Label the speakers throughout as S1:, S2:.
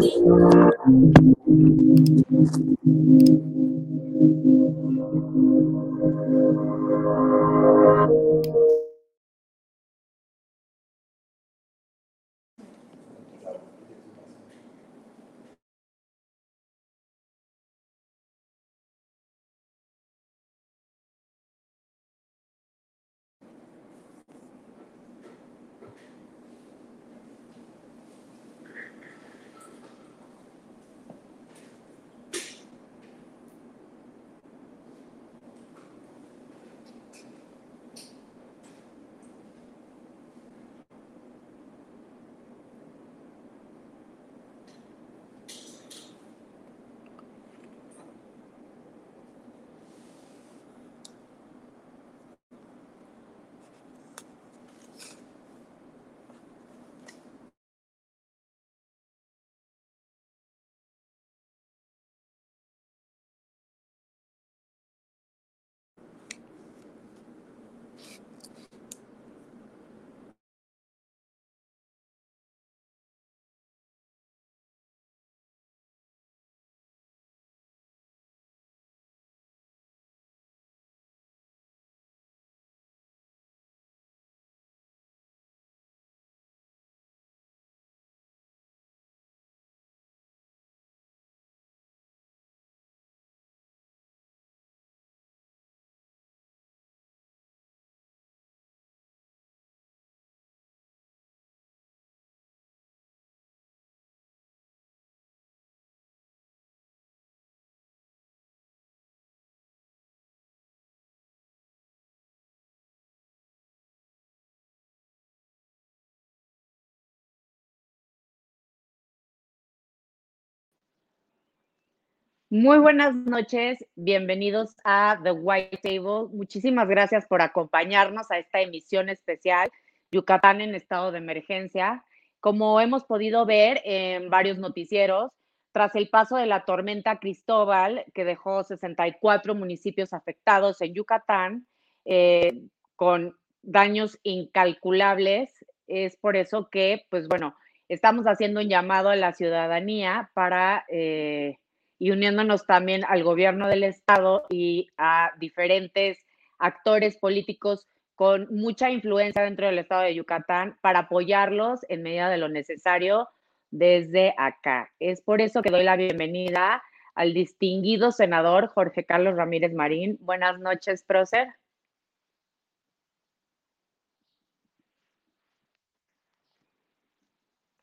S1: 你。Muy buenas noches, bienvenidos a The White Table. Muchísimas gracias por acompañarnos a esta emisión especial Yucatán en estado de emergencia. Como hemos podido ver en varios noticieros, tras el paso de la tormenta Cristóbal, que dejó 64 municipios afectados en Yucatán, eh, con daños incalculables, es por eso que, pues bueno, estamos haciendo un llamado a la ciudadanía para... Eh, y uniéndonos también al gobierno del estado y a diferentes actores políticos con mucha influencia dentro del estado de Yucatán para apoyarlos en medida de lo necesario desde acá. Es por eso que doy la bienvenida al distinguido senador Jorge Carlos Ramírez Marín. Buenas noches, prócer.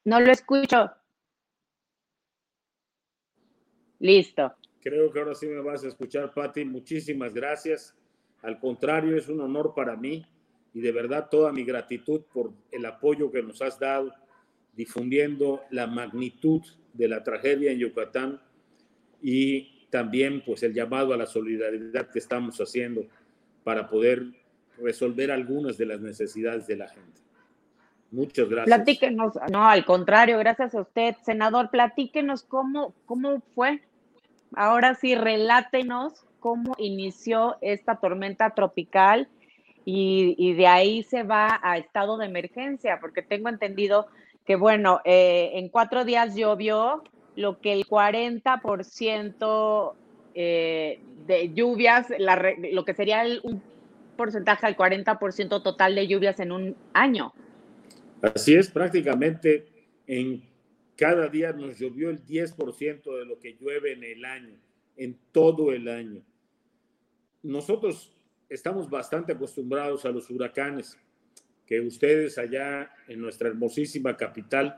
S1: No lo escucho. Listo.
S2: Creo que ahora sí me vas a escuchar, Patti. Muchísimas gracias. Al contrario, es un honor para mí y de verdad toda mi gratitud por el apoyo que nos has dado difundiendo la magnitud de la tragedia en Yucatán y también pues el llamado a la solidaridad que estamos haciendo para poder resolver algunas de las necesidades de la gente. Muchas gracias.
S1: Platíquenos, no, al contrario, gracias a usted, senador, platíquenos cómo, cómo fue ahora sí, relátenos cómo inició esta tormenta tropical y, de ahí se va a estado de emergencia, porque tengo entendido que, bueno, eh, en cuatro días llovió lo que el 40% eh, de lluvias, lo que sería un porcentaje al 40% total de lluvias en un año.
S2: Así es, prácticamente en cada día nos llovió el 10% de lo que llueve en el año, en todo el año. Nosotros estamos bastante acostumbrados a los huracanes, que ustedes allá en nuestra hermosísima capital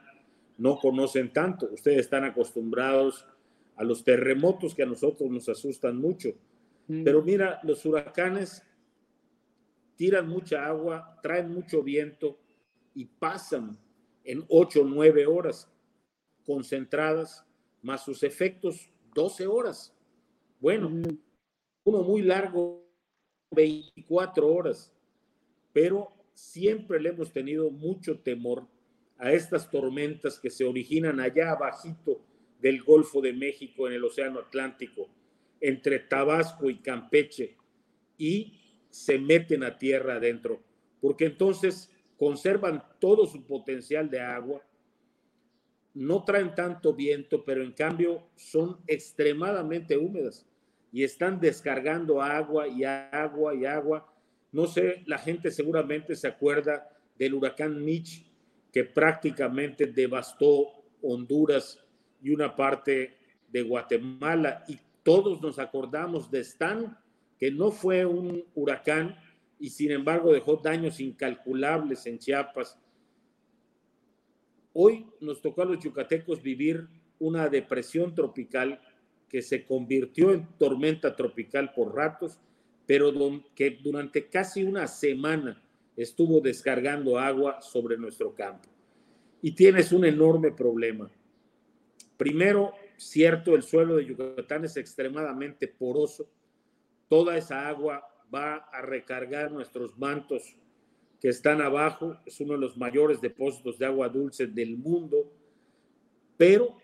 S2: no conocen tanto. Ustedes están acostumbrados a los terremotos que a nosotros nos asustan mucho. Mm. Pero mira, los huracanes tiran mucha agua, traen mucho viento y pasan en 8 o 9 horas concentradas, más sus efectos 12 horas. Bueno, uno muy largo, 24 horas, pero siempre le hemos tenido mucho temor a estas tormentas que se originan allá abajito del Golfo de México en el Océano Atlántico, entre Tabasco y Campeche, y se meten a tierra adentro, porque entonces conservan todo su potencial de agua, no traen tanto viento, pero en cambio son extremadamente húmedas y están descargando agua y agua y agua. No sé, la gente seguramente se acuerda del huracán Mitch que prácticamente devastó Honduras y una parte de Guatemala y todos nos acordamos de Stan, que no fue un huracán y sin embargo dejó daños incalculables en Chiapas Hoy nos tocó a los yucatecos vivir una depresión tropical que se convirtió en tormenta tropical por ratos, pero que durante casi una semana estuvo descargando agua sobre nuestro campo. Y tienes un enorme problema. Primero, cierto, el suelo de Yucatán es extremadamente poroso. Toda esa agua va a recargar nuestros mantos que están abajo, es uno de los mayores depósitos de agua dulce del mundo, pero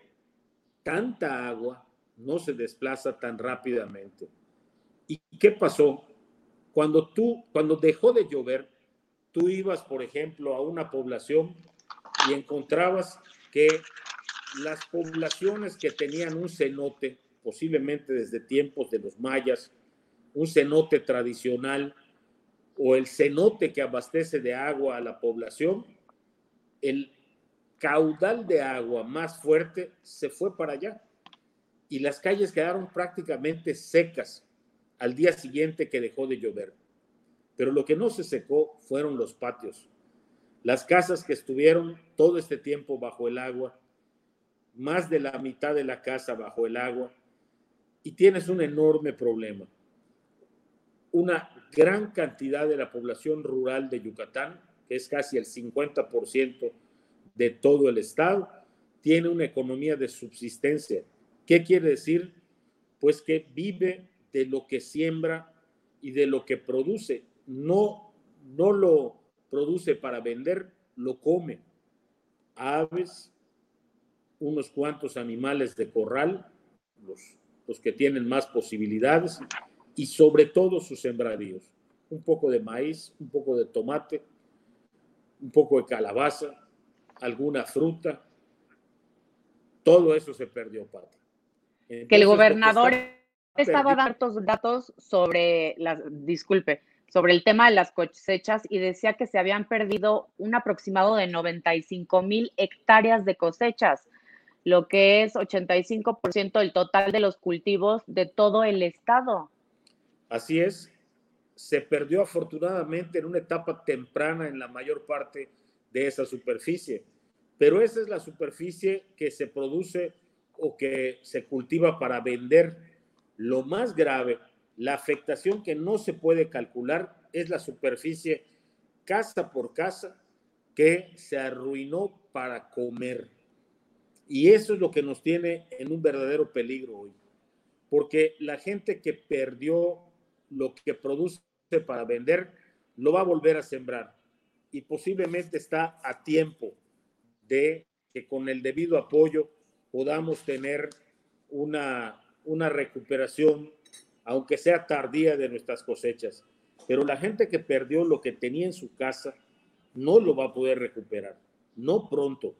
S2: tanta agua no se desplaza tan rápidamente. ¿Y qué pasó? Cuando tú, cuando dejó de llover, tú ibas, por ejemplo, a una población y encontrabas que las poblaciones que tenían un cenote, posiblemente desde tiempos de los mayas, un cenote tradicional, o el cenote que abastece de agua a la población, el caudal de agua más fuerte se fue para allá y las calles quedaron prácticamente secas al día siguiente que dejó de llover. Pero lo que no se secó fueron los patios. Las casas que estuvieron todo este tiempo bajo el agua, más de la mitad de la casa bajo el agua, y tienes un enorme problema. Una gran cantidad de la población rural de Yucatán, que es casi el 50% de todo el estado, tiene una economía de subsistencia. ¿Qué quiere decir? Pues que vive de lo que siembra y de lo que produce. No, no lo produce para vender, lo come. Aves, unos cuantos animales de corral, los, los que tienen más posibilidades, y sobre todo sus sembradíos. Un poco de maíz, un poco de tomate, un poco de calabaza, alguna fruta. Todo eso se perdió, Pati.
S1: que el gobernador estaba dando datos sobre las, disculpe, sobre el tema de las cosechas y decía que se habían perdido un aproximado de 95 mil hectáreas de cosechas, lo que es 85% del total de los cultivos de todo el estado.
S2: Así es, se perdió afortunadamente en una etapa temprana en la mayor parte de esa superficie, pero esa es la superficie que se produce o que se cultiva para vender. Lo más grave, la afectación que no se puede calcular es la superficie casa por casa que se arruinó para comer. Y eso es lo que nos tiene en un verdadero peligro hoy, porque la gente que perdió lo que produce para vender, lo va a volver a sembrar y posiblemente está a tiempo de que con el debido apoyo podamos tener una, una recuperación, aunque sea tardía, de nuestras cosechas. Pero la gente que perdió lo que tenía en su casa no lo va a poder recuperar, no pronto.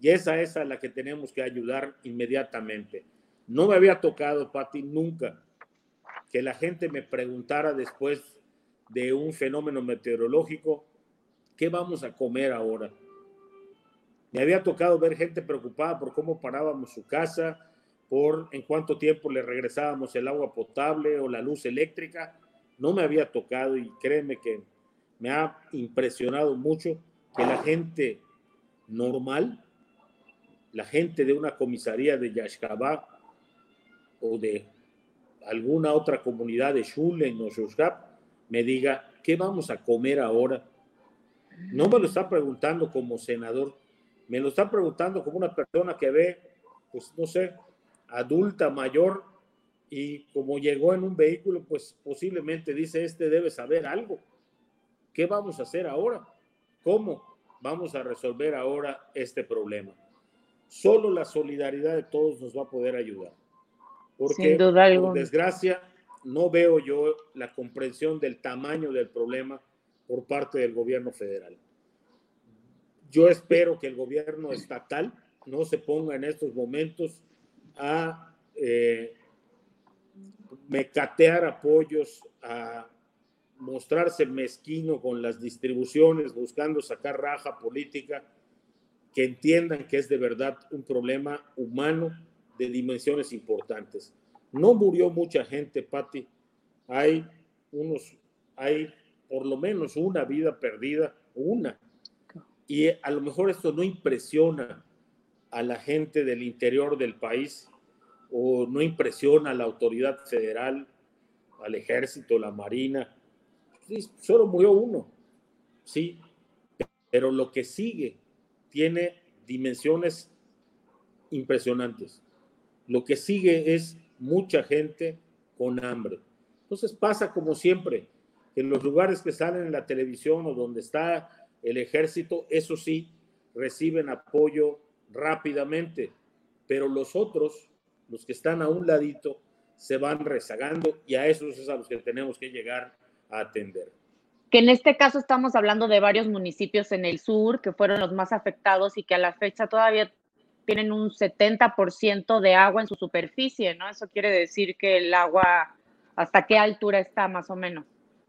S2: Y esa es a la que tenemos que ayudar inmediatamente. No me había tocado, Pati, nunca que la gente me preguntara después de un fenómeno meteorológico, ¿qué vamos a comer ahora? Me había tocado ver gente preocupada por cómo parábamos su casa, por en cuánto tiempo le regresábamos el agua potable o la luz eléctrica. No me había tocado y créeme que me ha impresionado mucho que la gente normal, la gente de una comisaría de Yashkabá o de alguna otra comunidad de Shulen o Shushap me diga, ¿qué vamos a comer ahora? No me lo está preguntando como senador, me lo está preguntando como una persona que ve, pues no sé, adulta, mayor, y como llegó en un vehículo, pues posiblemente dice, este debe saber algo. ¿Qué vamos a hacer ahora? ¿Cómo vamos a resolver ahora este problema? Solo la solidaridad de todos nos va a poder ayudar. Porque, por desgracia, no veo yo la comprensión del tamaño del problema por parte del gobierno federal. Yo espero que el gobierno estatal no se ponga en estos momentos a eh, mecatear apoyos, a mostrarse mezquino con las distribuciones, buscando sacar raja política, que entiendan que es de verdad un problema humano de dimensiones importantes. No murió mucha gente, Patti. Hay unos, hay por lo menos una vida perdida, una. Y a lo mejor esto no impresiona a la gente del interior del país o no impresiona a la autoridad federal, al ejército, la marina. solo murió uno, sí, pero lo que sigue tiene dimensiones impresionantes. Lo que sigue es mucha gente con hambre. Entonces pasa como siempre, en los lugares que salen en la televisión o donde está el ejército, eso sí, reciben apoyo rápidamente, pero los otros, los que están a un ladito, se van rezagando y a esos es a los que tenemos que llegar a atender.
S1: Que en este caso estamos hablando de varios municipios en el sur que fueron los más afectados y que a la fecha todavía tienen un 70% de agua en su superficie, ¿no? Eso quiere decir que el agua, ¿hasta qué altura está más o menos?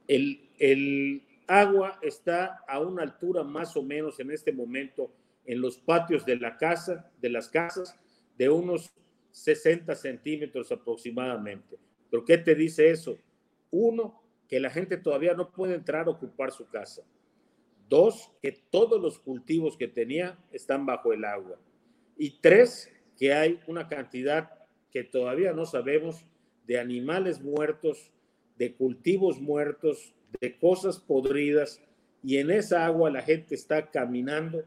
S2: El, el agua está a una altura más o menos en este momento en los patios de la casa, de las casas, de unos 60 centímetros aproximadamente. ¿Pero qué te dice eso? Uno, que la gente todavía no puede entrar a ocupar su casa. Dos, que todos los cultivos que tenía están bajo el agua. Y tres, que hay una cantidad que todavía no sabemos de animales muertos, de cultivos muertos, de cosas podridas. Y en esa agua la gente está caminando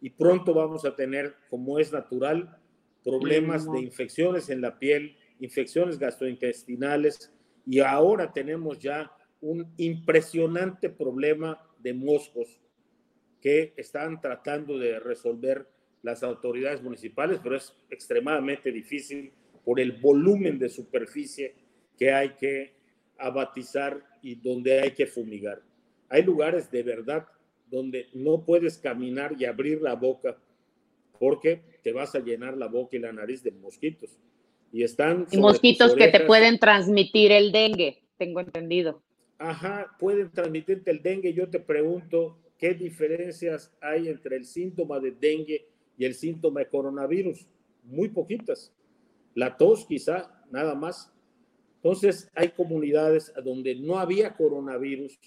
S2: y pronto vamos a tener, como es natural, problemas de infecciones en la piel, infecciones gastrointestinales y ahora tenemos ya un impresionante problema de moscos que están tratando de resolver las autoridades municipales, pero es extremadamente difícil por el volumen de superficie que hay que abatizar y donde hay que fumigar. Hay lugares de verdad donde no puedes caminar y abrir la boca porque te vas a llenar la boca y la nariz de mosquitos. Y están...
S1: Y mosquitos que te pueden transmitir el dengue, tengo entendido.
S2: Ajá, pueden transmitirte el dengue. Yo te pregunto, ¿qué diferencias hay entre el síntoma de dengue y el síntoma de coronavirus? Muy poquitas. La tos quizá, nada más. Entonces, hay comunidades donde no había coronavirus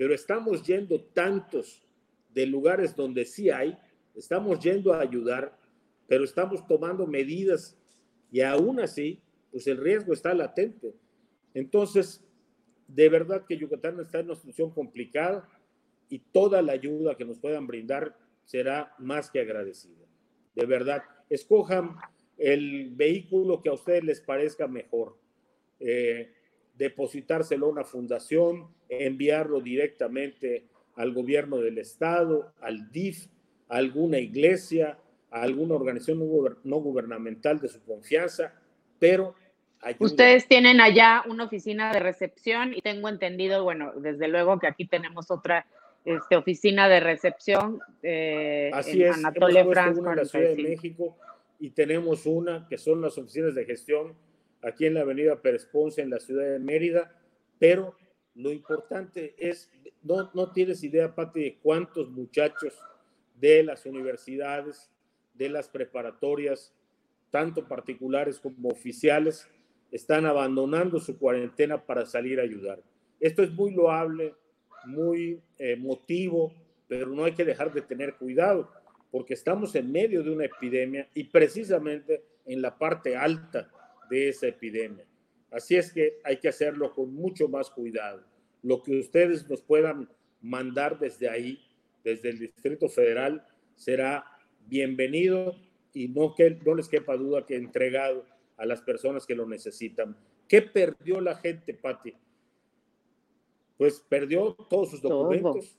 S2: pero estamos yendo tantos de lugares donde sí hay, estamos yendo a ayudar, pero estamos tomando medidas y aún así, pues el riesgo está latente. Entonces, de verdad que Yucatán está en una situación complicada y toda la ayuda que nos puedan brindar será más que agradecida. De verdad, escojan el vehículo que a ustedes les parezca mejor. Eh, depositárselo a una fundación, enviarlo directamente al gobierno del estado, al DIF, a alguna iglesia, a alguna organización no gubernamental de su confianza, pero...
S1: Ustedes tienen allá una oficina de recepción y tengo entendido, bueno, desde luego que aquí tenemos otra este, oficina de recepción
S2: eh, Así en es, Anatole France. en la Ciudad de México y tenemos una que son las oficinas de gestión aquí en la avenida Peresponce, en la ciudad de Mérida, pero lo importante es, no, no tienes idea, Pati, de cuántos muchachos de las universidades, de las preparatorias, tanto particulares como oficiales, están abandonando su cuarentena para salir a ayudar. Esto es muy loable, muy emotivo, pero no hay que dejar de tener cuidado, porque estamos en medio de una epidemia y precisamente en la parte alta de esa epidemia. Así es que hay que hacerlo con mucho más cuidado. Lo que ustedes nos puedan mandar desde ahí, desde el Distrito Federal, será bienvenido y no, que, no les quepa duda que entregado a las personas que lo necesitan. ¿Qué perdió la gente, Patti? Pues perdió todos sus documentos,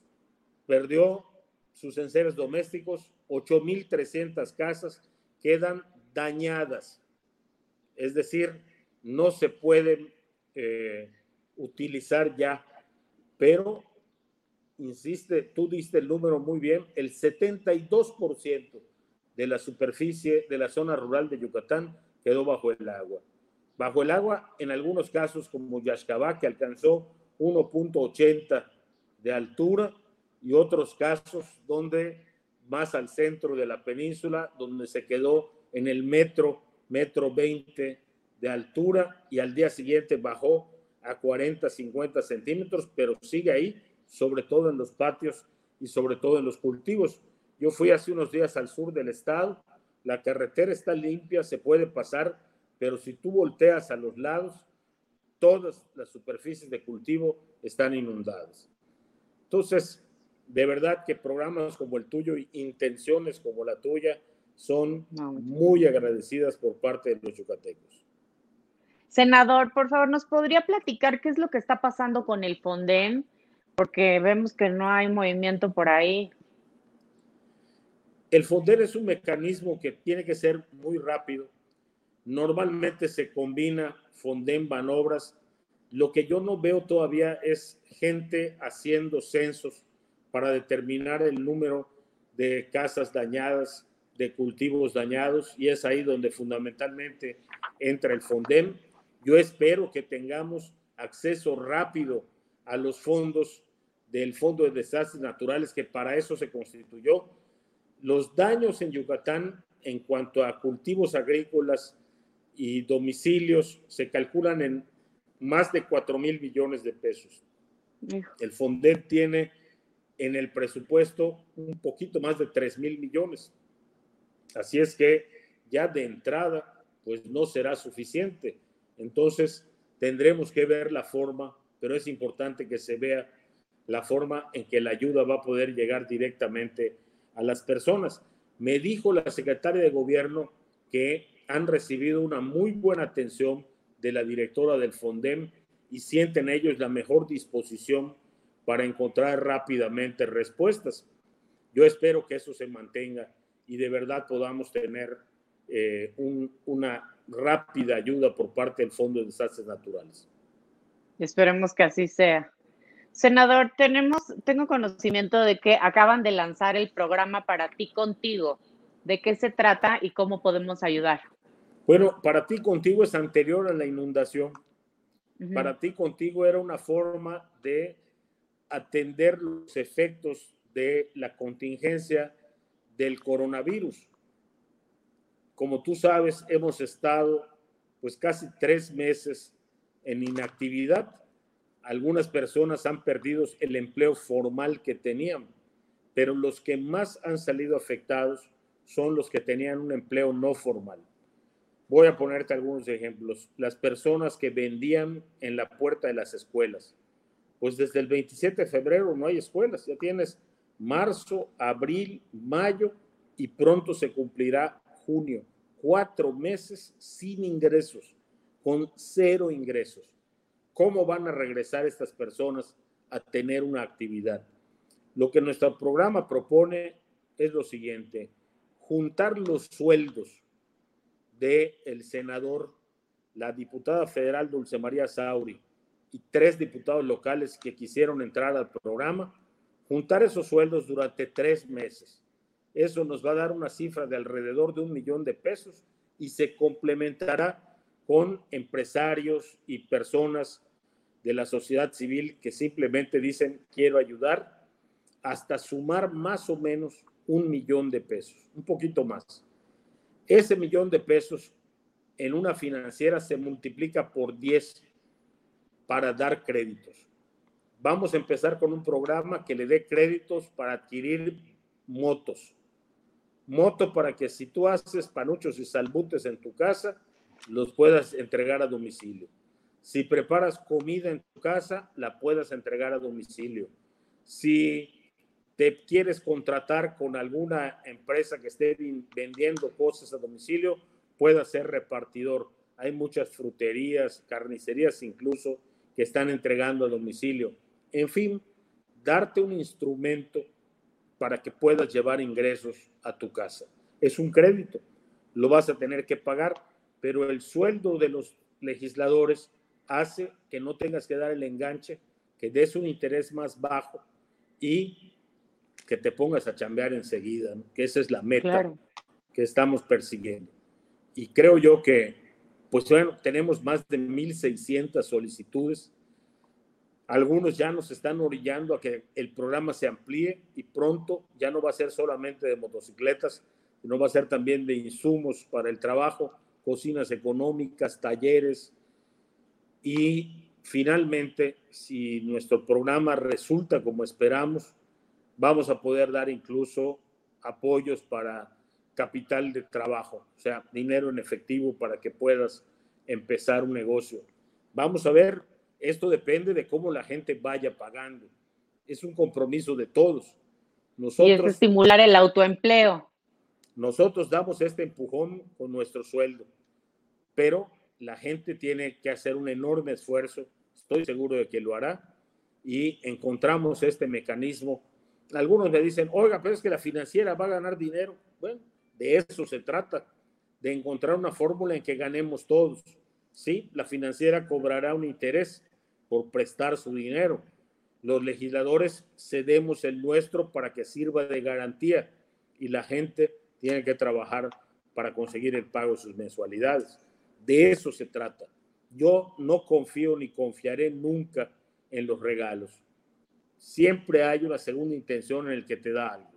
S2: perdió sus enseres domésticos, 8.300 casas quedan dañadas. Es decir, no se pueden eh, utilizar ya, pero, insiste, tú diste el número muy bien, el 72% de la superficie de la zona rural de Yucatán quedó bajo el agua. Bajo el agua, en algunos casos como Yaxcabá, que alcanzó 1.80 de altura, y otros casos donde más al centro de la península, donde se quedó en el metro, metro 20 de altura, y al día siguiente bajó a 40, 50 centímetros, pero sigue ahí, sobre todo en los patios y sobre todo en los cultivos. Yo fui hace unos días al sur del estado, la carretera está limpia, se puede pasar, pero si tú volteas a los lados, todas las superficies de cultivo están inundadas. Entonces, de verdad que programas como el tuyo y intenciones como la tuya son muy agradecidas por parte de los yucatecos.
S1: Senador, por favor, ¿nos podría platicar qué es lo que está pasando con el Fonden? Porque vemos que no hay movimiento por ahí.
S2: El Fonden es un mecanismo que tiene que ser muy rápido. Normalmente se combina Fonden, Banobras. Lo que yo no veo todavía es gente haciendo censos para determinar el número de casas dañadas, de cultivos dañados, y es ahí donde fundamentalmente entra el Fonden yo espero que tengamos acceso rápido a los fondos del Fondo de Desastres Naturales, que para eso se constituyó. Los daños en Yucatán en cuanto a cultivos agrícolas y domicilios se calculan en más de 4 mil millones de pesos. El FONDET tiene en el presupuesto un poquito más de 3 mil millones. Así es que ya de entrada, pues no será suficiente. Entonces, tendremos que ver la forma, pero es importante que se vea la forma en que la ayuda va a poder llegar directamente a las personas. Me dijo la secretaria de gobierno que han recibido una muy buena atención de la directora del FONDEM y sienten ellos la mejor disposición para encontrar rápidamente respuestas. Yo espero que eso se mantenga y de verdad podamos tener eh, una rápida ayuda por parte del Fondo de Desastres Naturales.
S1: Esperemos que así sea. Senador, tengo conocimiento de que acaban de lanzar el programa Para ti contigo. ¿De qué se trata y cómo podemos ayudar?
S2: Bueno, Para ti contigo es anterior a la inundación. Para ti contigo era una forma de atender los efectos de la contingencia del coronavirus. Como tú sabes, hemos estado pues casi tres meses en inactividad. Algunas personas han perdido el empleo formal que tenían, pero los que más han salido afectados son los que tenían un empleo no formal. Voy a ponerte algunos ejemplos. Las personas que vendían en la puerta de las escuelas. Pues desde el 27 de febrero no hay escuelas. Ya tienes marzo, abril, mayo y pronto se cumplirá junio, cuatro meses sin ingresos, con cero ingresos. ¿Cómo van a regresar estas personas a tener una actividad? Lo que nuestro programa propone es lo siguiente, juntar los sueldos del el senador, la diputada federal Dulce María Sauri y tres diputados locales que quisieron entrar al programa, juntar esos sueldos durante tres meses. Eso nos va a dar una cifra de alrededor de un millón de pesos y se complementará con empresarios y personas de la sociedad civil que simplemente dicen quiero ayudar hasta sumar más o menos un millón de pesos, un poquito más. Ese millón de pesos en una financiera se multiplica por 10 para dar créditos. Vamos a empezar con un programa que le dé créditos para adquirir motos, moto para que si tú haces panuchos y salbutes en tu casa, los puedas entregar a domicilio. Si preparas comida en tu casa, la puedas entregar a domicilio. Si te quieres contratar con alguna empresa que esté vendiendo cosas a domicilio, puedas ser repartidor. Hay muchas fruterías, carnicerías incluso que están entregando a domicilio. En fin, darte un instrumento para que puedas llevar ingresos a tu casa. Es un crédito, lo vas a tener que pagar, pero el sueldo de los legisladores hace que no tengas que dar el enganche, que des un interés más bajo y que te pongas a chambear enseguida, que esa es la meta. que estamos persiguiendo. Y creo yo que, pues bueno, tenemos más de 1.600 solicitudes. Algunos ya nos están orillando a que el programa se amplíe y pronto ya no va a ser solamente de motocicletas, sino va a ser también de insumos para el trabajo, cocinas económicas, talleres. Y finalmente, si nuestro programa resulta como esperamos, vamos a poder dar incluso apoyos para capital de trabajo, o sea, dinero en efectivo para que puedas empezar un negocio. Vamos a ver, esto depende de cómo la gente vaya pagando. Es un compromiso de todos.
S1: Nosotros, y es estimular el autoempleo.
S2: Nosotros damos este empujón con nuestro sueldo, pero la gente tiene que hacer un enorme esfuerzo, estoy seguro de que lo hará, y encontramos este mecanismo. Algunos me dicen, oiga, pero es que la financiera va a ganar dinero. Bueno, de eso se trata, de encontrar una fórmula en que ganemos todos. Sí, la financiera cobrará un interés por prestar su dinero. Los legisladores cedemos el nuestro para que sirva de garantía y la gente tiene que trabajar para conseguir el pago de sus mensualidades. De eso se trata. Yo no confío ni confiaré nunca en los regalos. Siempre hay una segunda intención en el que te da algo.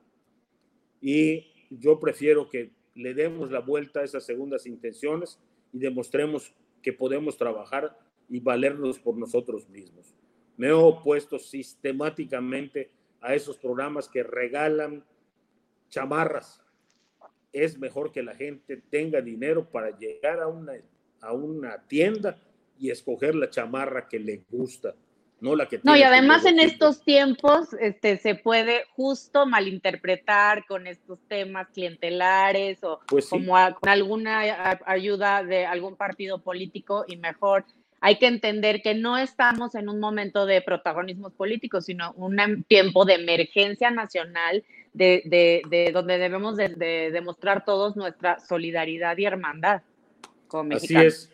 S2: Y yo prefiero que le demos la vuelta a esas segundas intenciones y demostremos que podemos trabajar y valernos por nosotros mismos. Me he opuesto sistemáticamente a esos programas que regalan chamarras es mejor que la gente tenga dinero para llegar a una, a una tienda y escoger la chamarra que le gusta, no la que
S1: No, y además en estos tiempos este, se puede justo malinterpretar con estos temas clientelares o pues como con alguna ayuda de algún partido político y mejor. Hay que entender que no estamos en un momento de protagonismos políticos, sino un tiempo de emergencia nacional de, donde debemos de, demostrar todos nuestra solidaridad y hermandad
S2: Así es.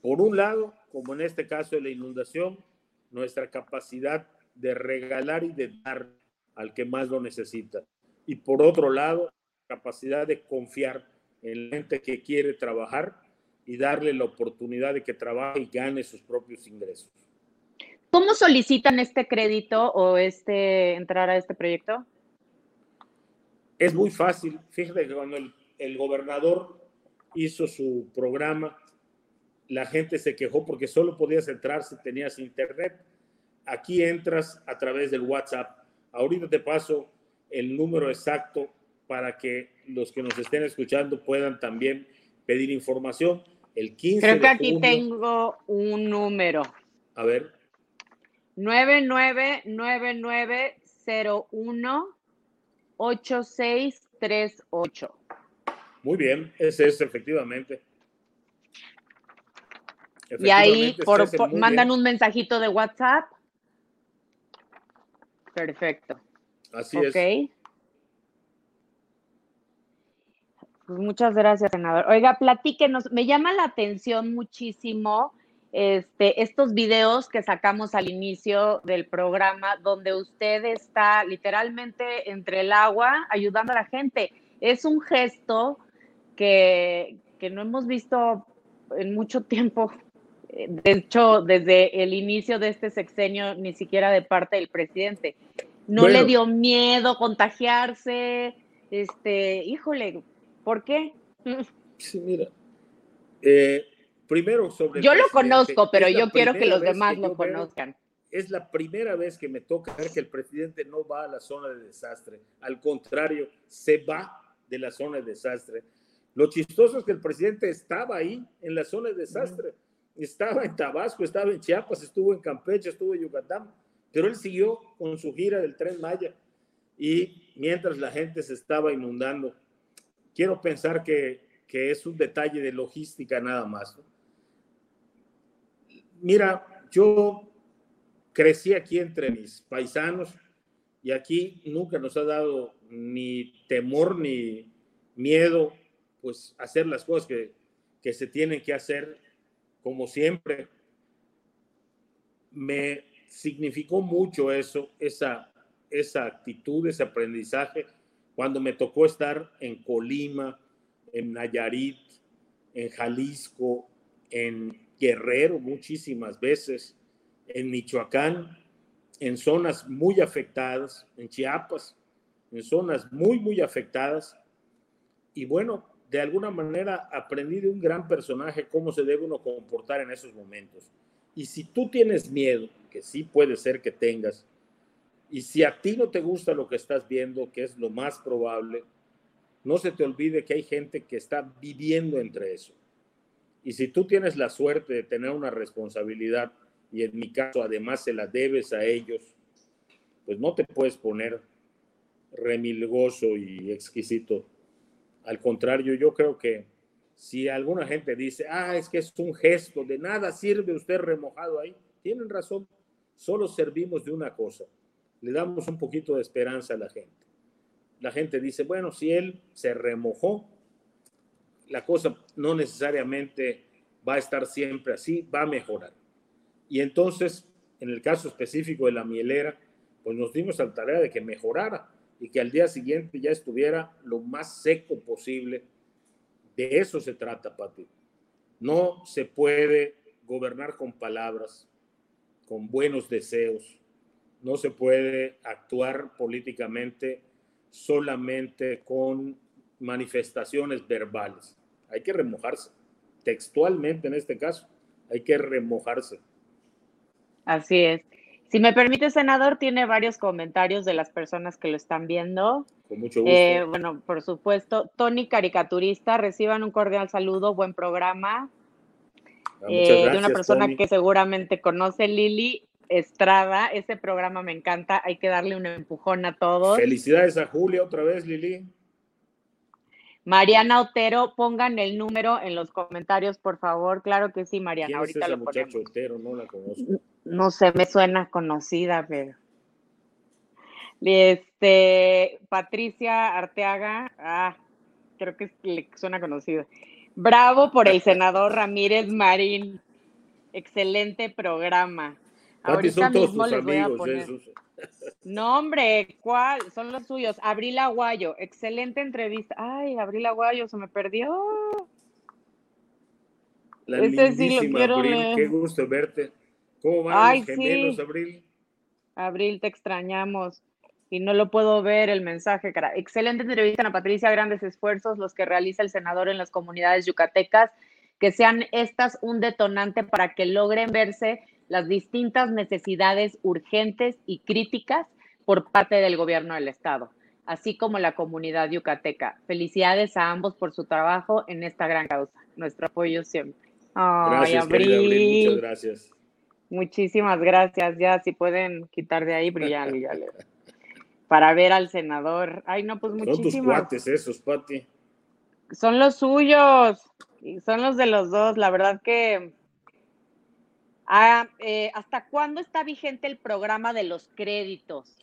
S2: Por un lado, como en este caso de la inundación, nuestra capacidad de regalar y de dar al que más lo necesita. Y por otro lado, capacidad de confiar en la gente que quiere trabajar y darle la oportunidad de que trabaje y gane sus propios ingresos.
S1: ¿Cómo solicitan este crédito o este entrar a este proyecto?
S2: Es muy fácil. Fíjate que cuando el, gobernador hizo su programa, la gente se quejó porque solo podías entrar si tenías internet. Aquí entras a través del WhatsApp. Ahorita te paso el número exacto para que los que nos estén escuchando puedan también pedir información. El 15
S1: Creo que aquí tengo un número.
S2: A ver.
S1: 999901 8638.
S2: Muy bien, ese es efectivamente.
S1: Y ahí por, mandan un mensajito de WhatsApp. Perfecto.
S2: Así es.
S1: Pues muchas gracias, senador. Oiga, platíquenos, me llama la atención muchísimo este, estos videos que sacamos al inicio del programa, donde usted está literalmente entre el agua ayudando a la gente. Es un gesto que, que no hemos visto en mucho tiempo. De hecho, desde el inicio de este sexenio, ni siquiera de parte del presidente. No le dio miedo contagiarse. Este, híjole, ¿por qué?
S2: Sí, mira. Eh, Primero sobre...
S1: Yo lo conozco, pero yo quiero que los demás lo conozcan.
S2: es la primera vez que me toca ver que el presidente no va a la zona de desastre. Al contrario, se va de la zona de desastre. Lo chistoso es que el presidente estaba ahí, en la zona de desastre. Estaba en Tabasco, estaba en Chiapas, estuvo en Campeche, estuvo en Yucatán, pero él siguió con su gira del tren Maya. Y mientras la gente se estaba inundando, quiero pensar que, que es un detalle de logística nada más. Mira, yo crecí aquí entre mis paisanos y aquí nunca nos ha dado ni temor ni miedo, pues hacer las cosas que, que se tienen que hacer como siempre. Me significó mucho eso, esa, actitud, ese aprendizaje, cuando me tocó estar en Colima, en Nayarit, en Jalisco, en Guerrero muchísimas veces, en Michoacán, en zonas muy afectadas, en Chiapas, en zonas muy, muy afectadas. Y bueno, de alguna manera aprendí de un gran personaje cómo se debe uno comportar en esos momentos. Y si tú tienes miedo, que sí puede ser que tengas, y si a ti no te gusta lo que estás viendo, que es lo más probable, no se te olvide que hay gente que está viviendo entre eso. Y si tú tienes la suerte de tener una responsabilidad, y en mi caso además se la debes a ellos, pues no te puedes poner remilgoso y exquisito. Al contrario, yo creo que si alguna gente dice, ah, es que es un gesto, de nada sirve usted remojado ahí, tienen razón, solo servimos de una cosa, le damos un poquito de esperanza a la gente. La gente dice, bueno, si él se remojó, la cosa no necesariamente va a estar siempre así, va a mejorar. Y entonces, en el caso específico de la mielera, pues nos dimos a la tarea de que mejorara y que al día siguiente ya estuviera lo más seco posible. De eso se trata, Pati. No se puede gobernar con palabras, con buenos deseos. No se puede actuar políticamente solamente con manifestaciones verbales. Hay que remojarse. Textualmente en este caso, hay que remojarse.
S1: Así es. Si me permite, senador, tiene varios comentarios de las personas que lo están viendo.
S2: Con mucho gusto.
S1: Eh, bueno, por supuesto, Tony Caricaturista, reciban un cordial saludo, buen programa.
S2: Ah, eh,
S1: de una persona que seguramente conoce, Lili Estrada. Ese programa me encanta, hay que darle un empujón a todos.
S2: Felicidades a Julia otra vez, Lili.
S1: Mariana Otero, pongan el número en los comentarios, por favor. Claro que sí, Mariana.
S2: ¿Quién
S1: Ahorita
S2: es ese
S1: lo
S2: muchacho
S1: ponemos.
S2: Otero? No la conozco.
S1: No sé, me suena conocida, pero. Este, Patricia Arteaga, ah, creo que le suena conocido. Bravo por el senador Ramírez Marín. Excelente programa. Ahorita
S2: son todos
S1: mismo
S2: tus
S1: les voy a poner.
S2: esos.
S1: No, hombre, ¿cuál? Son los suyos. Abril Aguayo, excelente entrevista. Ay, Abril Aguayo, se me perdió.
S2: La
S1: Ese sí lo quiero
S2: Abril,
S1: leer.
S2: qué gusto verte. ¿Cómo van
S1: Ay,
S2: los gemelos,
S1: sí.
S2: Abril?
S1: Abril, te extrañamos. Y no lo puedo ver el mensaje, cara. Excelente entrevista, Ana Patricia. Grandes esfuerzos los que realiza el senador en las comunidades yucatecas. Que sean estas un detonante para que logren verse las distintas necesidades urgentes y críticas por parte del gobierno del Estado, así como la comunidad yucateca. Felicidades a ambos por su trabajo en esta gran causa. Nuestro apoyo siempre. Ay,
S2: Gracias, Abril. muchas gracias.
S1: Muchísimas gracias. Ya, si pueden quitar de ahí, pero ya, ya le- Para ver al senador. Ay, no, pues
S2: Son tus
S1: muchísimas.
S2: cuates esos, Pati.
S1: Son los suyos. Son los de los dos. La verdad que. Ah, eh, ¿Hasta cuándo está vigente el programa de los créditos?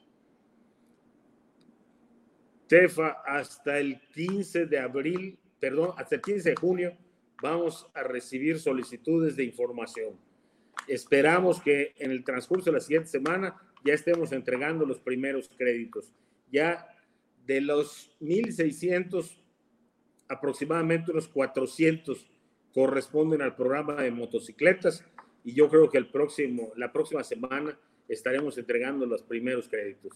S2: Tefa, hasta el 15 de abril, perdón, hasta el 15 de junio, vamos a recibir solicitudes de información. Esperamos que en el transcurso de la siguiente semana ya estemos entregando los primeros créditos. Ya de los 1.600, aproximadamente unos 400 corresponden al programa de motocicletas y yo creo que el próximo, la próxima semana estaremos entregando los primeros créditos.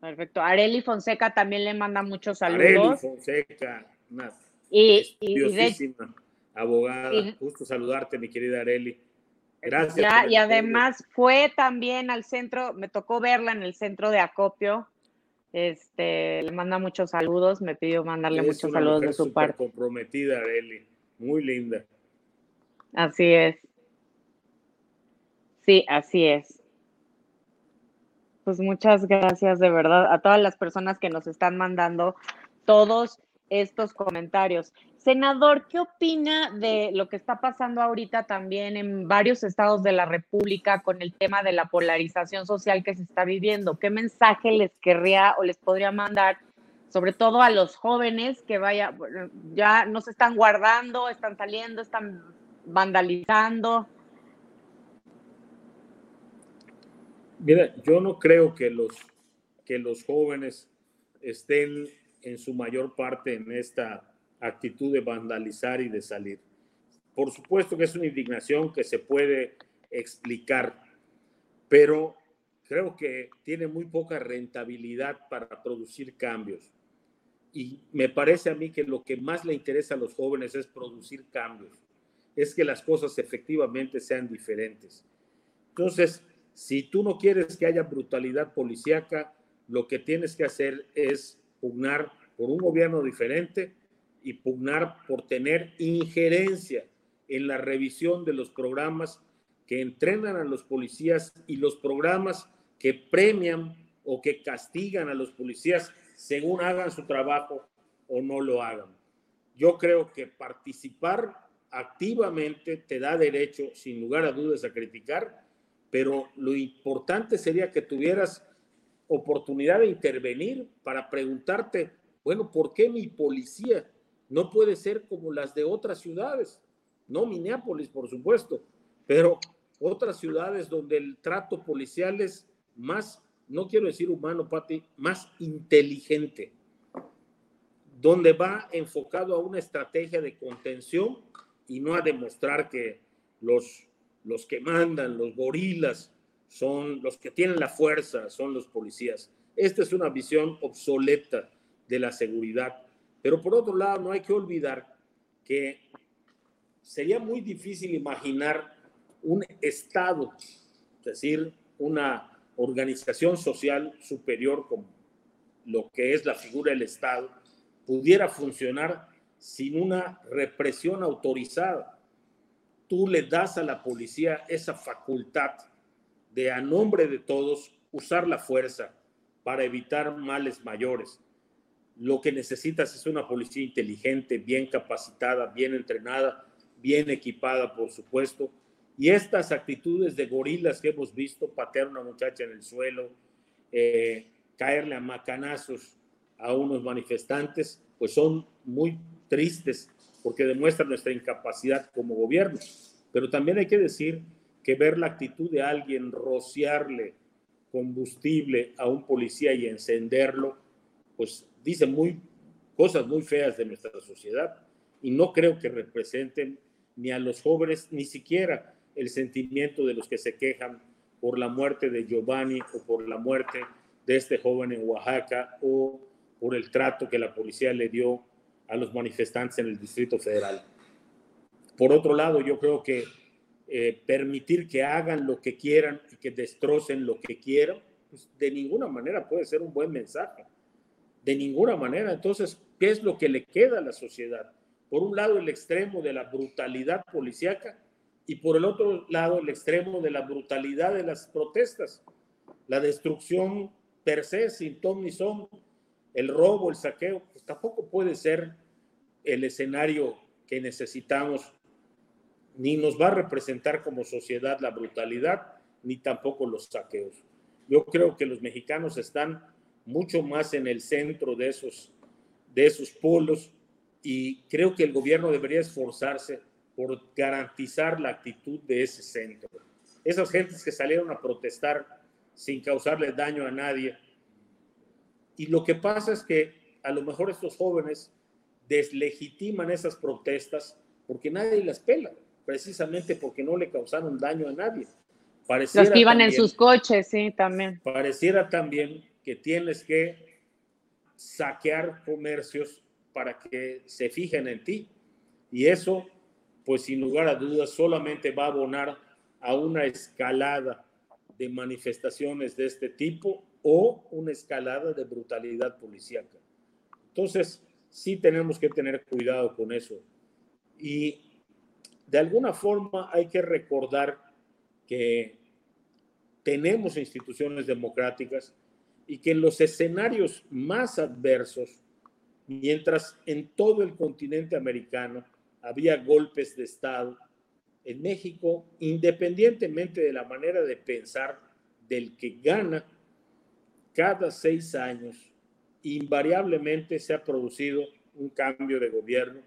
S1: Perfecto. Areli Fonseca también le manda muchos
S2: Areli
S1: saludos.
S2: Fonseca, una
S1: Y, y- y de-
S2: abogada.
S1: y-
S2: Gusto saludarte, mi querida Areli. Gracias.
S1: Ya, y
S2: apoyo.
S1: además fue también al centro, me tocó verla en el centro de acopio. Este, le manda muchos saludos, me pidió mandarle
S2: Es
S1: muchos saludos de su parte.
S2: comprometida, Areli. Muy linda.
S1: Así es. Sí, así es. Pues muchas gracias de verdad a todas las personas que nos están mandando todos estos comentarios. Senador, ¿qué opina de lo que está pasando ahorita también en varios estados de la República con el tema de la polarización social que se está viviendo? ¿Qué mensaje les querría o les podría mandar, sobre todo a los jóvenes que vaya, ya no se están guardando, están saliendo, están vandalizando?
S2: Mira, yo no creo que los, que los jóvenes estén en su mayor parte en esta actitud de vandalizar y de salir. Por supuesto que es una indignación que se puede explicar, pero creo que tiene muy poca rentabilidad para producir cambios. Y me parece a mí que lo que más le interesa a los jóvenes es producir cambios, es que las cosas efectivamente sean diferentes. Entonces, si tú no quieres que haya brutalidad policíaca, lo que tienes que hacer es pugnar por un gobierno diferente y pugnar por tener injerencia en la revisión de los programas que entrenan a los policías y los programas que premian o que castigan a los policías según hagan su trabajo o no lo hagan. Yo creo que participar activamente te da derecho, sin lugar a dudas, a criticar, pero lo importante sería que tuvieras oportunidad de intervenir para preguntarte, bueno, ¿por qué mi policía no puede ser como las de otras ciudades? No Minneapolis, por supuesto, pero otras ciudades donde el trato policial es más, no quiero decir humano, Pati, más inteligente, donde va enfocado a una estrategia de contención y no a demostrar que los, los que mandan, los gorilas, son los que tienen la fuerza, son los policías. Esta es una visión obsoleta de la seguridad. Pero por otro lado, no hay que olvidar que sería muy difícil imaginar un Estado, es decir, una organización social superior como lo que es la figura del Estado, pudiera funcionar sin una represión autorizada. Tú le das a la policía esa facultad de, a nombre de todos, usar la fuerza para evitar males mayores. Lo que necesitas es una policía inteligente, bien capacitada, bien entrenada, bien equipada, por supuesto, y estas actitudes de gorilas que hemos visto, patear una muchacha en el suelo, eh, caerle a macanazos a unos manifestantes, pues son muy tristes porque demuestran nuestra incapacidad como gobierno. Pero también hay que decir que ver la actitud de alguien rociarle combustible a un policía y encenderlo, pues dice muy cosas muy feas de nuestra sociedad y no creo que representen ni a los jóvenes ni siquiera el sentimiento de los que se quejan por la muerte de Giovanni o por la muerte de este joven en Oaxaca o por el trato que la policía le dio a los manifestantes en el Distrito Federal. Por otro lado, yo creo que eh, permitir que hagan lo que quieran y que destrocen lo que quieran, pues de ninguna manera puede ser un buen mensaje. De ninguna manera. Entonces, ¿qué es lo que le queda a la sociedad? Por un lado, el extremo de la brutalidad policíaca y por el otro lado el extremo de la brutalidad de las protestas, la destrucción per se, sin ton ni son, el robo, el saqueo, pues tampoco puede ser el escenario que necesitamos, ni nos va a representar como sociedad la brutalidad, ni tampoco los saqueos. Yo creo que los mexicanos están mucho más en el centro de esos, de esos polos y creo que el gobierno debería esforzarse por garantizar la actitud de ese centro. Esas gentes que salieron a protestar sin causarle daño a nadie. Y lo que pasa es que a lo mejor estos jóvenes deslegitiman esas protestas porque nadie las pela, precisamente porque no le causaron daño a nadie.
S1: Pareciera Los que iban en sus coches, sí, también.
S2: Pareciera también que tienes que saquear comercios para que se fijen en ti. Y eso pues sin lugar a dudas solamente va a abonar a una escalada de manifestaciones de este tipo o una escalada de brutalidad policíaca. Entonces, sí tenemos que tener cuidado con eso. Y de alguna forma hay que recordar que tenemos instituciones democráticas y que en los escenarios más adversos, mientras en todo el continente americano había golpes de Estado. En México, independientemente de la manera de pensar del que gana, cada seis años invariablemente se ha producido un cambio de gobierno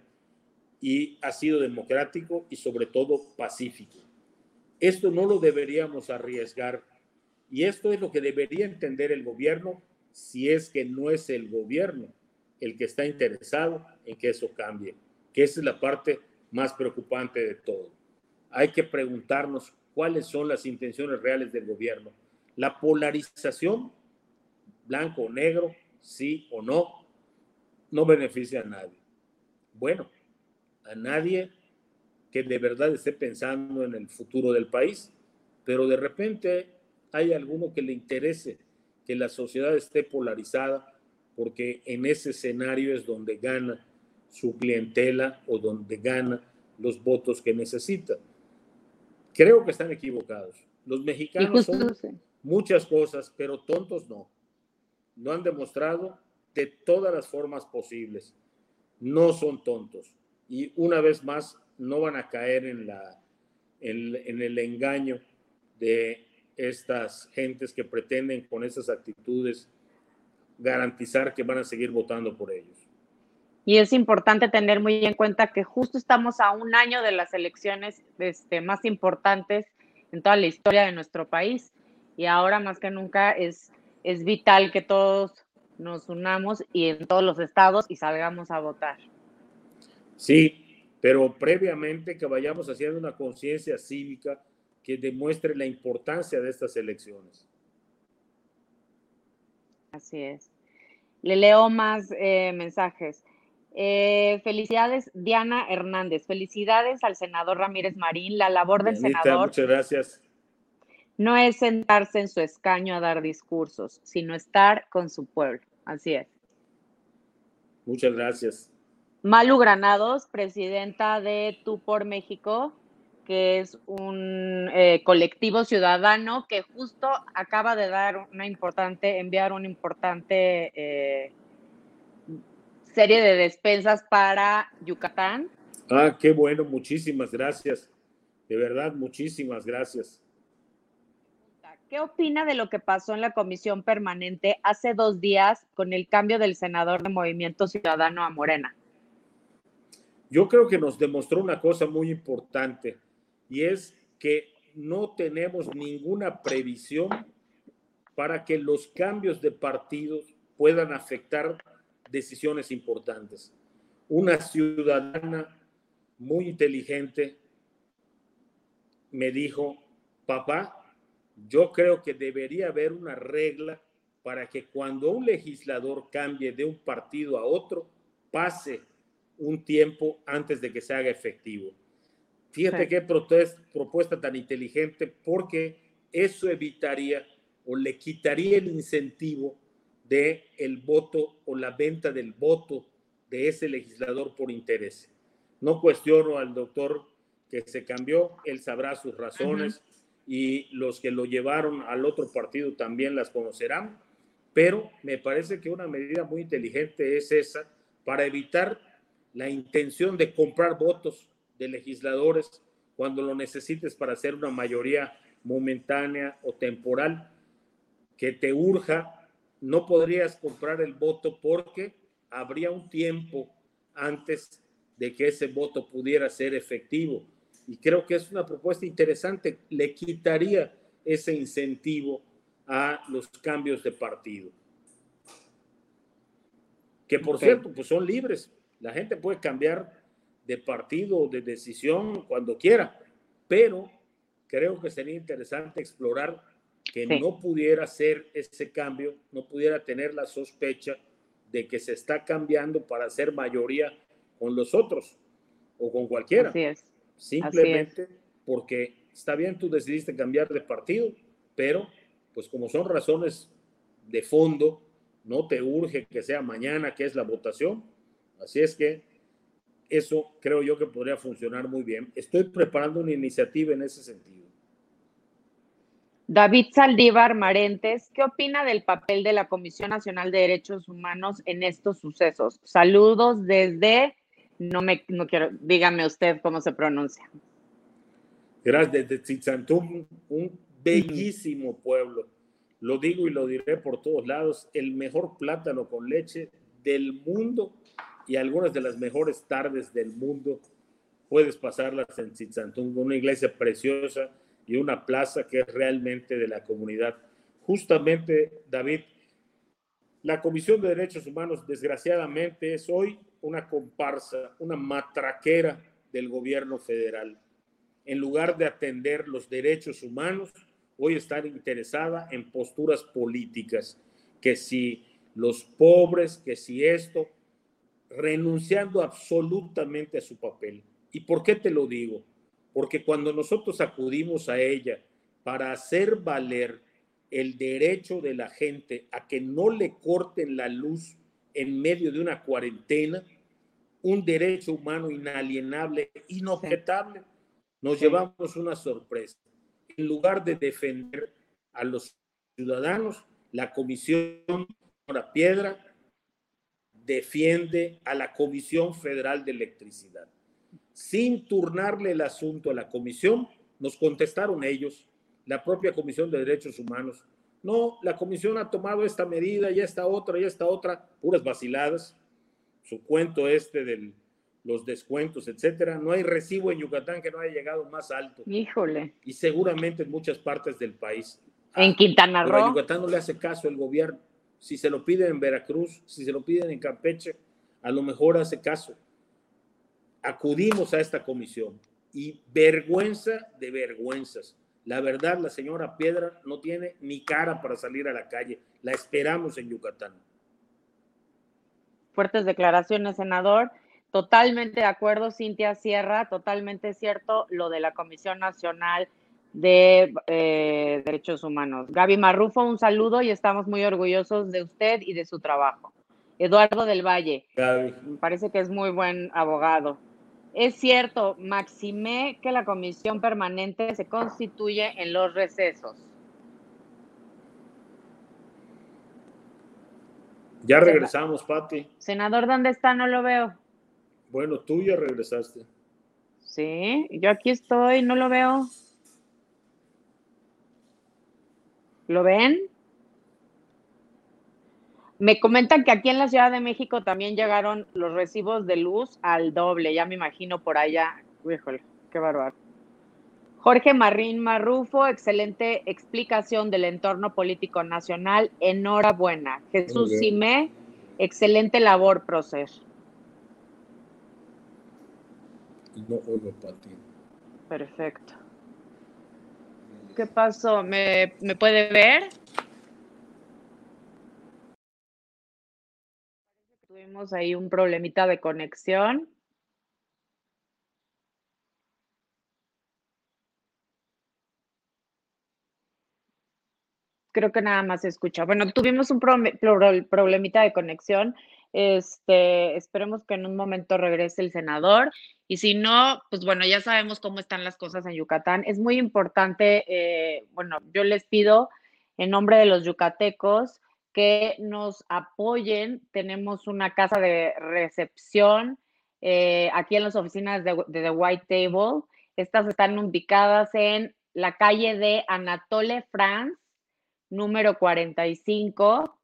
S2: y ha sido democrático y sobre todo pacífico. Esto no lo deberíamos arriesgar y esto es lo que debería entender el gobierno si es que no es el gobierno, el que está interesado en que eso cambie, que esa es la parte más preocupante de todo. Hay que preguntarnos cuáles son las intenciones reales del gobierno. La polarización, blanco o negro, sí o no, no beneficia a nadie. Bueno, a nadie que de verdad esté pensando en el futuro del país, pero de repente hay alguno que le interese que la sociedad esté polarizada, porque en ese escenario es donde gana su clientela o donde gana los votos que necesita. Creo que están equivocados. Los mexicanos son muchas cosas, pero tontos no. Lo han demostrado de todas las formas posibles. No son tontos. Y una vez más, no van a caer en, la, en el engaño de estas gentes que pretenden con esas actitudes garantizar que van a seguir votando por ellos.
S1: Y es importante tener muy en cuenta que justo estamos a un año de las elecciones este, más importantes en toda la historia de nuestro país. Y ahora más que nunca es, es vital que todos nos unamos y en todos los estados y salgamos a votar.
S2: Sí, pero previamente que vayamos haciendo una conciencia cívica que demuestre la importancia de estas elecciones.
S1: Así es. Le leo más eh, mensajes. Eh, felicidades, Diana Hernández. Felicidades al senador Ramírez Marín. La labor del senador.
S2: Muchas gracias.
S1: No es sentarse en su escaño a dar discursos, sino estar con su pueblo. Así es.
S2: Muchas gracias.
S1: Malu Granados, presidenta de Tú por México que es un eh, colectivo ciudadano que justo acaba de dar una importante, enviar una importante eh, serie de despensas para Yucatán.
S2: Ah, qué bueno, muchísimas gracias. De verdad, muchísimas gracias.
S1: ¿Qué opina de lo que pasó en la comisión permanente hace dos días con el cambio del senador de Movimiento Ciudadano a Morena?
S2: Yo creo que nos demostró una cosa muy importante y es que no tenemos ninguna previsión para que los cambios de partidos puedan afectar decisiones importantes. Una ciudadana muy inteligente me dijo, papá, yo creo que debería haber una regla para que cuando un legislador cambie de un partido a otro, pase un tiempo antes de que se haga efectivo. Fíjate qué propuesta tan inteligente porque eso evitaría o le quitaría el incentivo de el voto o la venta del voto de ese legislador por interés. No cuestiono al doctor que se cambió, él sabrá sus razones y los que lo llevaron al otro partido también las conocerán, pero me parece que una medida muy inteligente es esa para evitar la intención de comprar votos de legisladores cuando lo necesites para hacer una mayoría momentánea o temporal que te urja, no podrías comprar el voto porque habría un tiempo antes de que ese voto pudiera ser efectivo. Y creo que es una propuesta interesante, le quitaría ese incentivo a los cambios de partido. Que por cierto, pues son libres. La gente puede cambiar de partido o de decisión cuando quiera, pero creo que sería interesante explorar que no pudiera ser ese cambio, no pudiera tener la sospecha de que se está cambiando para ser mayoría con los otros o con cualquiera.
S1: Así es.
S2: Simplemente porque está bien, tú decidiste cambiar de partido, pero pues como son razones de fondo, no te urge que sea mañana, que es la votación. Así es que eso creo yo que podría funcionar muy bien. Estoy preparando una iniciativa en ese sentido.
S1: David Saldívar Marentes, ¿qué opina del papel de la Comisión Nacional de Derechos Humanos en estos sucesos? Saludos desde, no me, no quiero, dígame usted cómo se pronuncia.
S2: Gracias, desde Tzitsantum, un bellísimo pueblo. Lo digo y lo diré por todos lados, el mejor plátano con leche del mundo y algunas de las mejores tardes del mundo puedes pasarlas en Tzitsantung, una iglesia preciosa y una plaza que es realmente de la comunidad. Justamente, David, La Comisión de Derechos Humanos, desgraciadamente, es hoy una comparsa, una matraquera del gobierno federal. En lugar de atender los derechos humanos, hoy está interesada en posturas políticas, que si los pobres, que si esto, renunciando absolutamente a su papel. ¿Y por qué te lo digo? Porque cuando nosotros acudimos a ella para hacer valer el derecho de la gente a que no le corten la luz en medio de una cuarentena, un derecho humano inalienable, inobjetable, nos llevamos una sorpresa. En lugar de defender a los ciudadanos, la Comisión la Piedra defiende a la Comisión Federal de Electricidad. Sin turnarle el asunto a la comisión, nos contestaron ellos, la propia Comisión de Derechos Humanos. No, la comisión ha tomado esta medida y esta otra y esta otra, puras vaciladas. Su cuento este de los descuentos, etcétera. No hay recibo en Yucatán que no haya llegado más alto.
S1: Híjole.
S2: Y seguramente en muchas partes del país.
S1: En Quintana Roo.
S2: Pero a Yucatán no le hace caso el gobierno. Si se lo piden en Veracruz, si se lo piden en Campeche, a lo mejor hace caso. Acudimos a esta comisión y vergüenza de vergüenzas. La verdad, la señora Piedra no tiene ni cara para salir a la calle. La esperamos en Yucatán.
S1: Fuertes declaraciones, senador. Totalmente de acuerdo, Cintia Sierra, totalmente cierto lo de la Comisión Nacional de eh, Derechos Humanos. Gaby Marrufo, un saludo y estamos muy orgullosos de usted y de su trabajo. Eduardo del Valle, me parece que es muy buen abogado. Es cierto, maximé que la comisión permanente se constituye en los recesos.
S2: Ya regresamos, Pati.
S1: Senador, ¿dónde está? No lo veo.
S2: Bueno, tú ya regresaste.
S1: Sí, yo aquí estoy, no lo veo. ¿Lo ven? Me comentan que aquí en la Ciudad de México también llegaron los recibos de luz al doble, ya me imagino por allá. Híjole, qué bárbaro. Jorge Marín Marrufo, excelente explicación del entorno político nacional. Enhorabuena. Jesús Simé, excelente labor, prócer.
S2: No oigo para
S1: Perfecto. ¿Qué pasó? ¿Me, ¿Me puede ver? Tuvimos ahí un problemita de conexión. Creo que nada más se escucha. Bueno, tuvimos un problemita de conexión. Este, esperemos que en un momento regrese el senador. Y si no, pues bueno, ya sabemos cómo están las cosas en Yucatán. Es muy importante, eh, bueno, yo les pido en nombre de los yucatecos que nos apoyen. Tenemos una casa de recepción eh, aquí en las oficinas de, de The White Table. Estas están ubicadas en la calle de Anatole France, número 45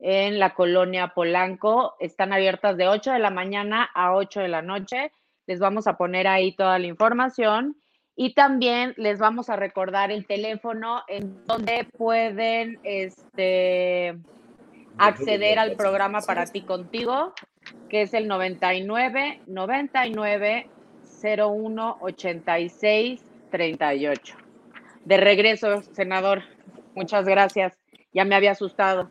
S1: en la colonia Polanco. Están abiertas de 8 de la mañana a 8 de la noche. Les vamos a poner ahí toda la información y también les vamos a recordar el teléfono en donde pueden este, acceder al programa para ti contigo, que es el 99 99 01 86 38. De regreso, senador. Muchas gracias. Ya me había asustado.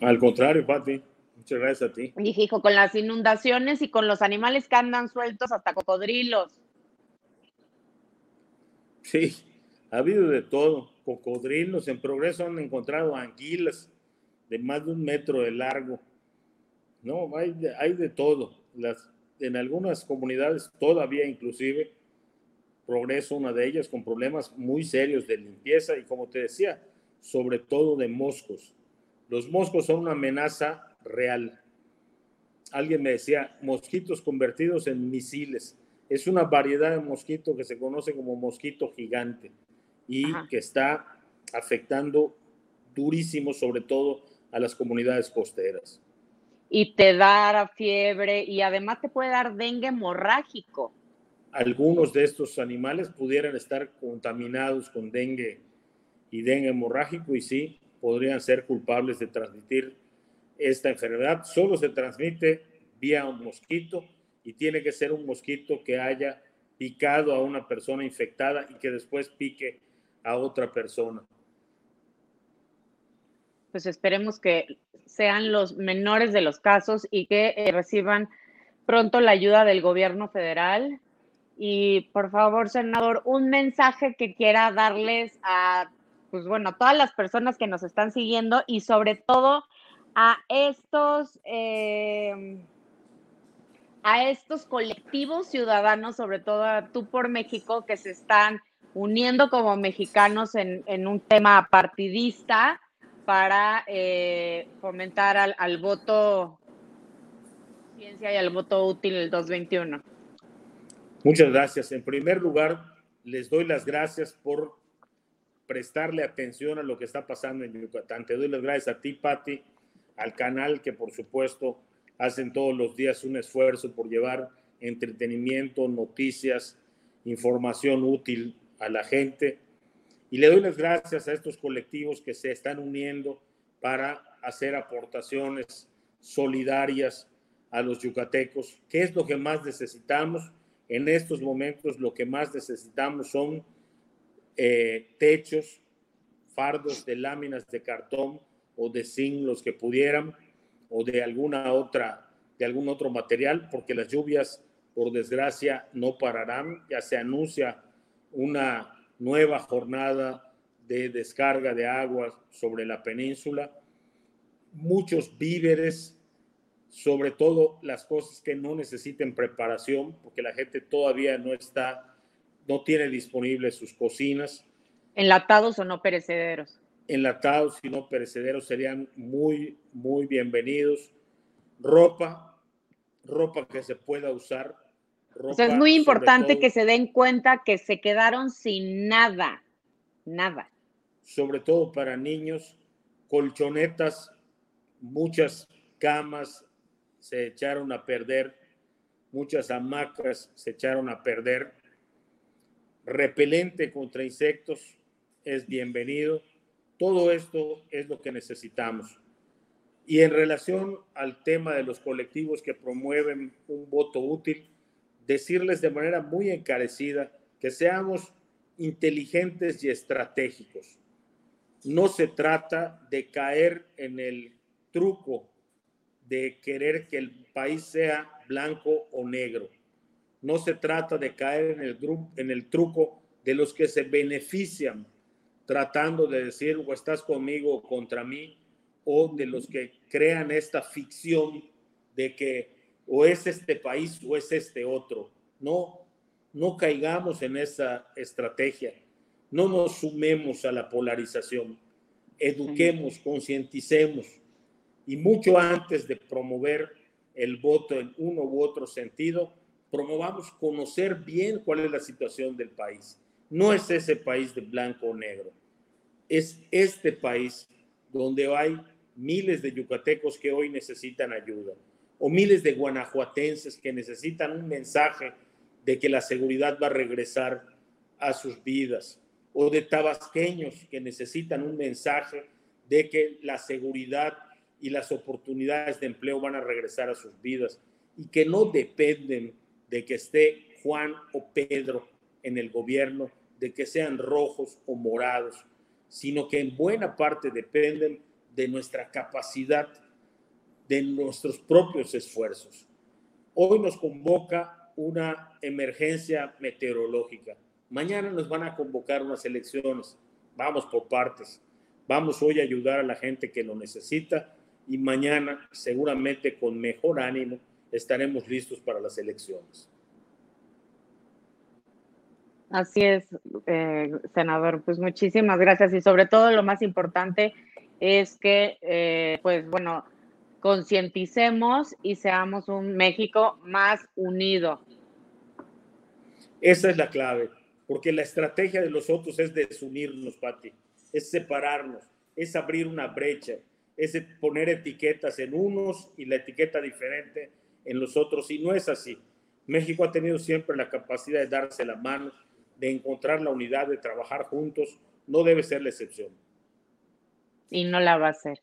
S2: Al contrario, Pati. Muchas gracias a ti.
S1: Y hijo, con las inundaciones y con los animales que andan sueltos, hasta cocodrilos.
S2: Sí, ha habido de todo. Cocodrilos. En progreso han encontrado anguilas de más de un metro de largo. No, hay de, hay de todo. Las, en algunas comunidades todavía inclusive progreso, una de ellas, con problemas muy serios de limpieza y como te decía, sobre todo de moscos. Los moscos son una amenaza real. Alguien me decía, mosquitos convertidos en misiles. Es una variedad de mosquito que se conoce como mosquito gigante y que está afectando durísimo, sobre todo a las comunidades costeras.
S1: Y te da fiebre y además te puede dar dengue hemorrágico
S2: algunos de estos animales pudieran estar contaminados con dengue y dengue hemorrágico y sí, podrían ser culpables de transmitir esta enfermedad solo se transmite vía un mosquito y tiene que ser un mosquito que haya picado a una persona infectada y que después pique a otra persona.
S1: Pues esperemos que sean los menores de los casos y que eh, reciban pronto la ayuda del gobierno federal. Y por favor, senador, un mensaje que quiera darles a, pues bueno, a todas las personas que nos están siguiendo y sobre todo a estos, eh, a estos colectivos ciudadanos, sobre todo a Tú por México, que se están uniendo como mexicanos en, en un tema partidista para eh, fomentar al, al voto ciencia y al voto útil el 2021.
S2: Muchas gracias. En primer lugar, les doy las gracias por prestarle atención a lo que está pasando en Yucatán. Te doy las gracias a ti, Patti, al canal que por supuesto hacen todos los días un esfuerzo por llevar entretenimiento, noticias, información útil a la gente. Y le doy las gracias a estos colectivos que se están uniendo para hacer aportaciones solidarias a los yucatecos. ¿Qué es lo que más necesitamos? En estos momentos lo que más necesitamos son eh, techos, fardos de láminas de cartón o de zinc, los que pudieran, o de alguna otra, de algún otro material, porque las lluvias, por desgracia, no pararán. Ya se anuncia una nueva jornada de descarga de agua sobre la península. Muchos víveres, sobre todo las cosas que no necesiten preparación, porque la gente todavía no está, no tiene disponibles sus cocinas.
S1: Enlatados o no perecederos.
S2: Enlatados y no perecederos serían muy, muy bienvenidos. Ropa, ropa que se pueda usar,
S1: es muy importante que se den cuenta que se quedaron sin nada, nada.
S2: Sobre todo para niños, colchonetas, muchas camas se echaron a perder, muchas hamacas se echaron a perder. Repelente contra insectos es bienvenido. Todo esto es lo que necesitamos. Y en relación al tema de los colectivos que promueven un voto útil, decirles de manera muy encarecida que seamos inteligentes y estratégicos. No se trata de caer en el truco de querer que el país sea blanco o negro. No se trata de caer en el, truco de los que se benefician tratando de decir o estás conmigo o contra mí, o de los que crean esta ficción de que o es este país o es este otro. No, no caigamos en esa estrategia. No nos sumemos a la polarización. Eduquemos, concienticemos y mucho antes de promover el voto en uno u otro sentido, promovamos conocer bien cuál es la situación del país. No es ese país de blanco o negro, es este país donde hay miles de yucatecos que hoy necesitan ayuda o miles de guanajuatenses que necesitan un mensaje de que la seguridad va a regresar a sus vidas, o de tabasqueños que necesitan un mensaje de que la seguridad y las oportunidades de empleo van a regresar a sus vidas y que no dependen de que esté Juan o Pedro en el gobierno, de que sean rojos o morados, sino que en buena parte dependen de nuestra capacidad de nuestros propios esfuerzos. Hoy nos convoca una emergencia meteorológica. Mañana nos van a convocar unas elecciones. Vamos por partes. Vamos hoy a ayudar a la gente que lo necesita y mañana, seguramente con mejor ánimo, estaremos listos para las elecciones.
S1: Así es, eh, senador. Pues muchísimas gracias y sobre todo lo más importante es que, eh, pues bueno, concienticemos y seamos un México más unido.
S2: Esa es la clave, porque la estrategia de los otros es desunirnos, Pati, es separarnos, es abrir una brecha, es poner etiquetas en unos y la etiqueta diferente en los otros, y no es así. México ha tenido siempre la capacidad de darse la mano, de encontrar la unidad, de trabajar juntos, no debe ser la excepción.
S1: Y no la va a ser.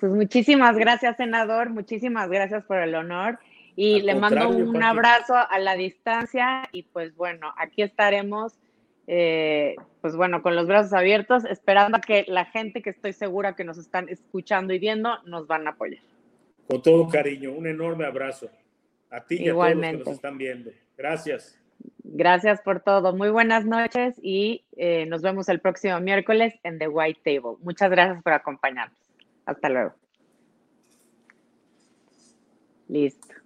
S1: Pues muchísimas gracias, senador. Muchísimas gracias por el honor. Y le mando un abrazo a la distancia y pues bueno, aquí estaremos, eh, pues bueno, con los brazos abiertos, esperando a que la gente que estoy segura que nos están escuchando y viendo nos van a apoyar.
S2: Con todo cariño, un enorme abrazo a ti y a todos los que nos están viendo. Gracias.
S1: Gracias por todo. Muy buenas noches y eh, nos vemos el próximo miércoles en The White Table. Muchas gracias por acompañarnos. Hasta luego. Listo.